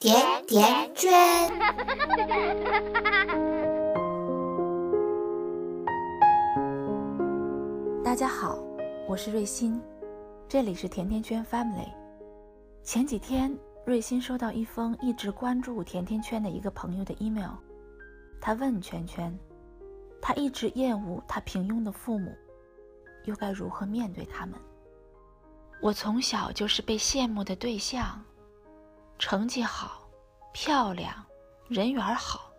甜甜圈。大家好，我是瑞欣，这里是甜甜圈 Family。前几天，瑞欣收到一封一直关注甜甜圈的一个朋友的 email，他问圈圈，他一直厌恶他平庸的父母，又该如何面对他们？我从小就是被羡慕的对象。成绩好，漂亮，人缘好。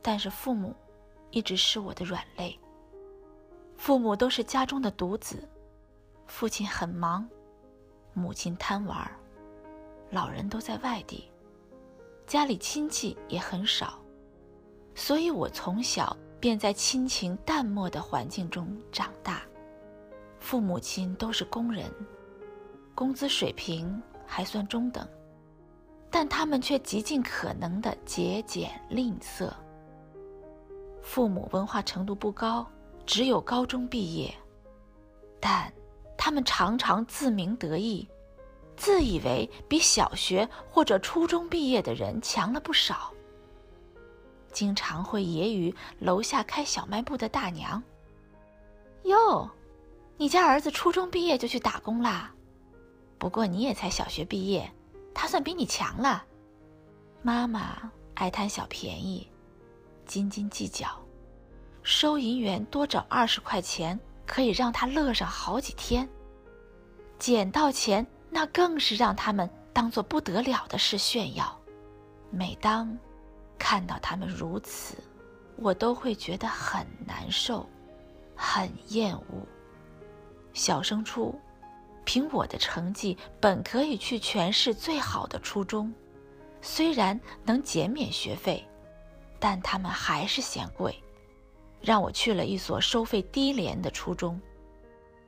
但是父母一直是我的软肋。父母都是家中的独子，父亲很忙，母亲贪玩，老人都在外地，家里亲戚也很少，所以我从小便在亲情淡漠的环境中长大。父母亲都是工人，工资水平还算中等。但他们却极尽可能的节俭吝啬。父母文化程度不高，只有高中毕业，但他们常常自鸣得意，自以为比小学或者初中毕业的人强了不少。经常会揶揄楼下开小卖部的大娘：“哟，你家儿子初中毕业就去打工啦？不过你也才小学毕业。”他算比你强了。妈妈爱贪小便宜，斤斤计较，收银员多找二十块钱可以让他乐上好几天。捡到钱那更是让他们当做不得了的事炫耀。每当看到他们如此，我都会觉得很难受，很厌恶。小升初。凭我的成绩，本可以去全市最好的初中，虽然能减免学费，但他们还是嫌贵，让我去了一所收费低廉的初中。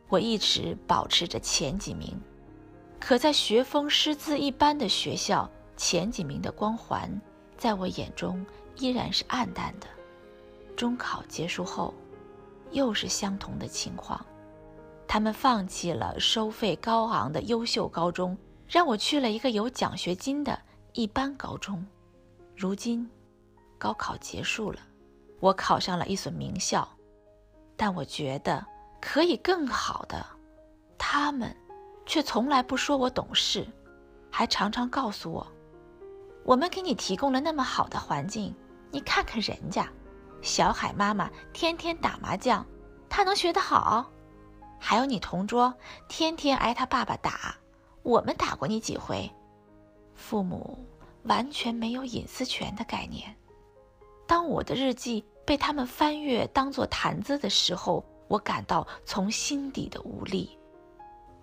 我一直保持着前几名，可在学风师资一般的学校，前几名的光环，在我眼中依然是暗淡的。中考结束后，又是相同的情况。他们放弃了收费高昂的优秀高中，让我去了一个有奖学金的一般高中。如今，高考结束了，我考上了一所名校，但我觉得可以更好的。他们却从来不说我懂事，还常常告诉我：“我们给你提供了那么好的环境，你看看人家，小海妈妈天天打麻将，她能学得好？”还有你同桌，天天挨他爸爸打，我们打过你几回？父母完全没有隐私权的概念。当我的日记被他们翻阅当做谈资的时候，我感到从心底的无力。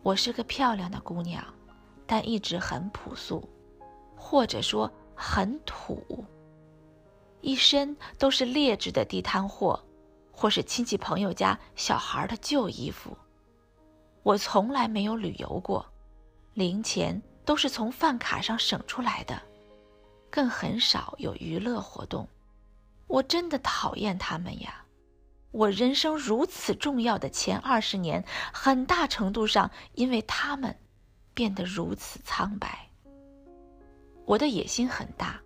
我是个漂亮的姑娘，但一直很朴素，或者说很土，一身都是劣质的地摊货，或是亲戚朋友家小孩的旧衣服。我从来没有旅游过，零钱都是从饭卡上省出来的，更很少有娱乐活动。我真的讨厌他们呀！我人生如此重要的前二十年，很大程度上因为他们变得如此苍白。我的野心很大，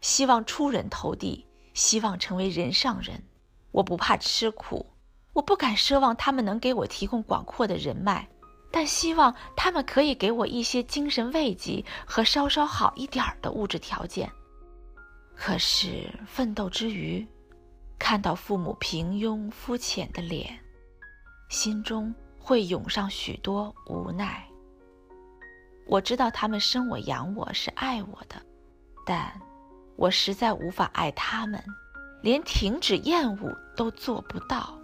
希望出人头地，希望成为人上人。我不怕吃苦。我不敢奢望他们能给我提供广阔的人脉，但希望他们可以给我一些精神慰藉和稍稍好一点儿的物质条件。可是奋斗之余，看到父母平庸肤浅的脸，心中会涌上许多无奈。我知道他们生我养我是爱我的，但我实在无法爱他们，连停止厌恶都做不到。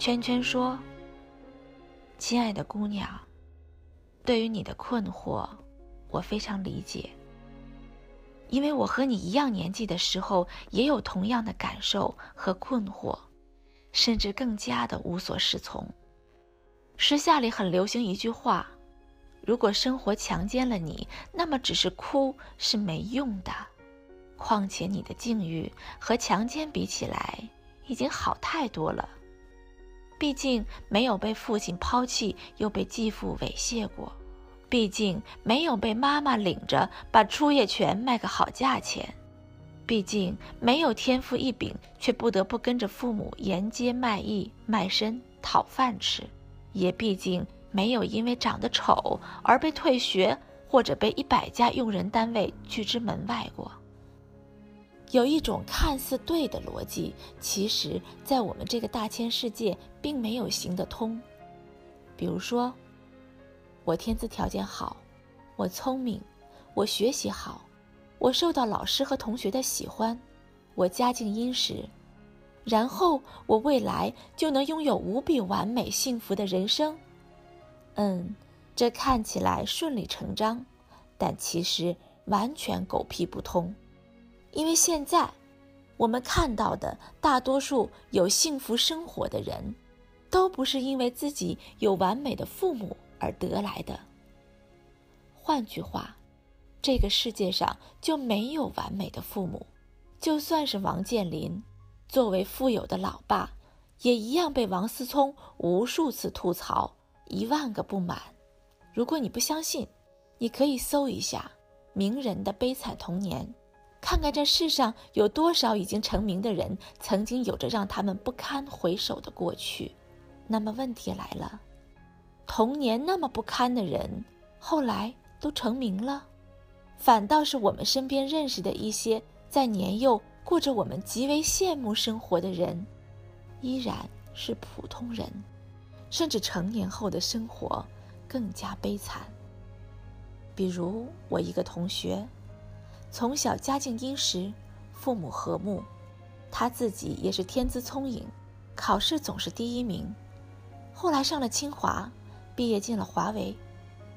圈圈说：“亲爱的姑娘，对于你的困惑，我非常理解。因为我和你一样年纪的时候，也有同样的感受和困惑，甚至更加的无所适从。时下里很流行一句话：如果生活强奸了你，那么只是哭是没用的。况且你的境遇和强奸比起来，已经好太多了。毕竟没有被父亲抛弃，又被继父猥亵过；毕竟没有被妈妈领着把初夜权卖个好价钱；毕竟没有天赋异禀，却不得不跟着父母沿街卖艺卖身讨饭吃；也毕竟没有因为长得丑而被退学，或者被一百家用人单位拒之门外过。有一种看似对的逻辑，其实，在我们这个大千世界并没有行得通。比如说，我天资条件好，我聪明，我学习好，我受到老师和同学的喜欢，我家境殷实，然后我未来就能拥有无比完美幸福的人生。嗯，这看起来顺理成章，但其实完全狗屁不通。因为现在，我们看到的大多数有幸福生活的人，都不是因为自己有完美的父母而得来的。换句话，这个世界上就没有完美的父母。就算是王健林，作为富有的老爸，也一样被王思聪无数次吐槽，一万个不满。如果你不相信，你可以搜一下名人的悲惨童年。看看这世上有多少已经成名的人，曾经有着让他们不堪回首的过去。那么问题来了，童年那么不堪的人，后来都成名了，反倒是我们身边认识的一些在年幼过着我们极为羡慕生活的人，依然是普通人，甚至成年后的生活更加悲惨。比如我一个同学。从小家境殷实，父母和睦，他自己也是天资聪颖，考试总是第一名。后来上了清华，毕业进了华为，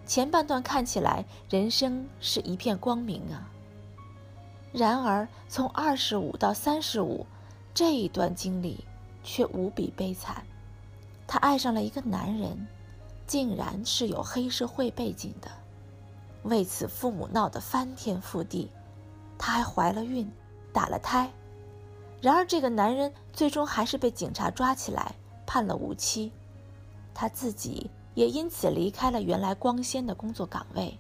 前半段看起来人生是一片光明啊。然而从二十五到三十五这一段经历却无比悲惨。他爱上了一个男人，竟然是有黑社会背景的，为此父母闹得翻天覆地。她还怀了孕，打了胎，然而这个男人最终还是被警察抓起来，判了无期。她自己也因此离开了原来光鲜的工作岗位，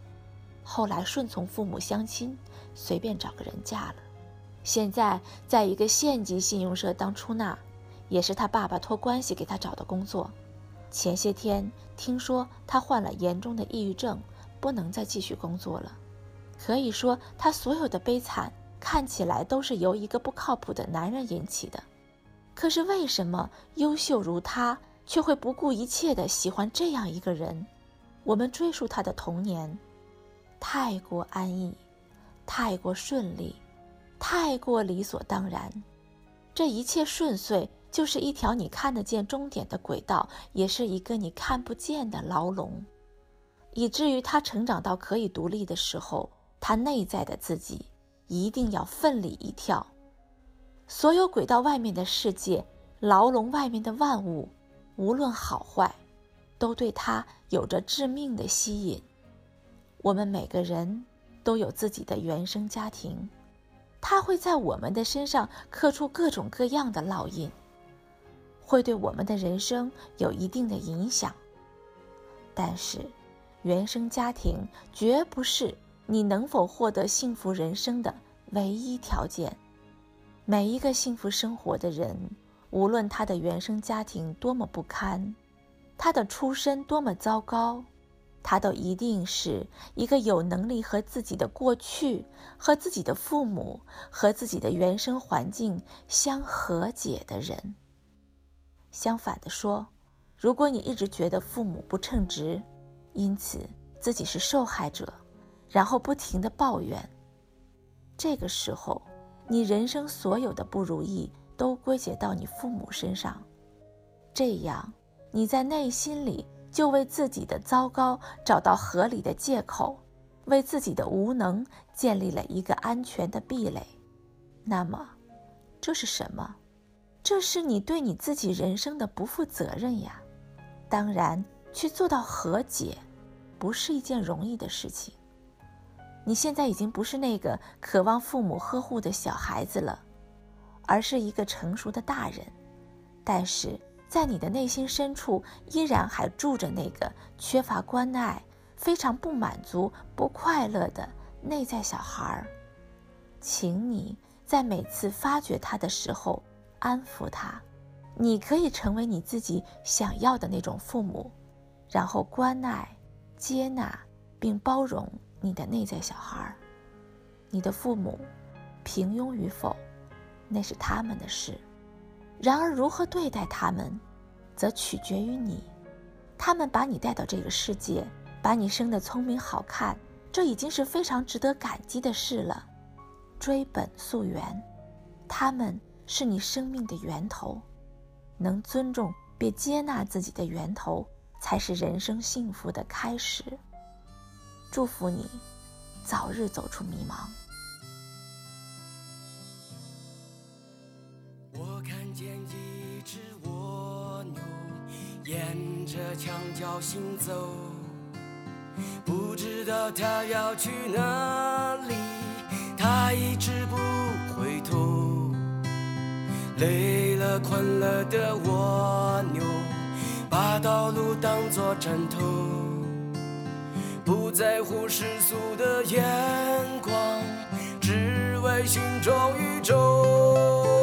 后来顺从父母相亲，随便找个人嫁了。现在在一个县级信用社当出纳，也是他爸爸托关系给他找的工作。前些天听说他患了严重的抑郁症，不能再继续工作了。可以说，他所有的悲惨看起来都是由一个不靠谱的男人引起的。可是，为什么优秀如他却会不顾一切的喜欢这样一个人？我们追溯他的童年，太过安逸，太过顺利，太过理所当然。这一切顺遂，就是一条你看得见终点的轨道，也是一个你看不见的牢笼，以至于他成长到可以独立的时候。他内在的自己一定要奋力一跳，所有轨道外面的世界，牢笼外面的万物，无论好坏，都对他有着致命的吸引。我们每个人都有自己的原生家庭，它会在我们的身上刻出各种各样的烙印，会对我们的人生有一定的影响。但是，原生家庭绝不是。你能否获得幸福人生的唯一条件？每一个幸福生活的人，无论他的原生家庭多么不堪，他的出身多么糟糕，他都一定是一个有能力和自己的过去、和自己的父母、和自己的原生环境相和解的人。相反的说，如果你一直觉得父母不称职，因此自己是受害者。然后不停的抱怨。这个时候，你人生所有的不如意都归结到你父母身上，这样你在内心里就为自己的糟糕找到合理的借口，为自己的无能建立了一个安全的壁垒。那么，这是什么？这是你对你自己人生的不负责任呀！当然，去做到和解，不是一件容易的事情。你现在已经不是那个渴望父母呵护的小孩子了，而是一个成熟的大人。但是在你的内心深处，依然还住着那个缺乏关爱、非常不满足、不快乐的内在小孩儿。请你在每次发觉他的时候，安抚他。你可以成为你自己想要的那种父母，然后关爱、接纳并包容你的内在小孩。你的父母平庸与否，那是他们的事。然而，如何对待他们，则取决于你。他们把你带到这个世界，把你生得聪明好看，这已经是非常值得感激的事了。追本溯源，他们是你生命的源头。能尊重并接纳自己的源头，才是人生幸福的开始。祝福你，早日走出迷茫。我看见一只蜗牛沿着墙角行走，不知道它要去哪里，它一直不回头。累了困了的蜗牛，把道路当作枕头，在乎世俗的眼光，只为心中宇宙。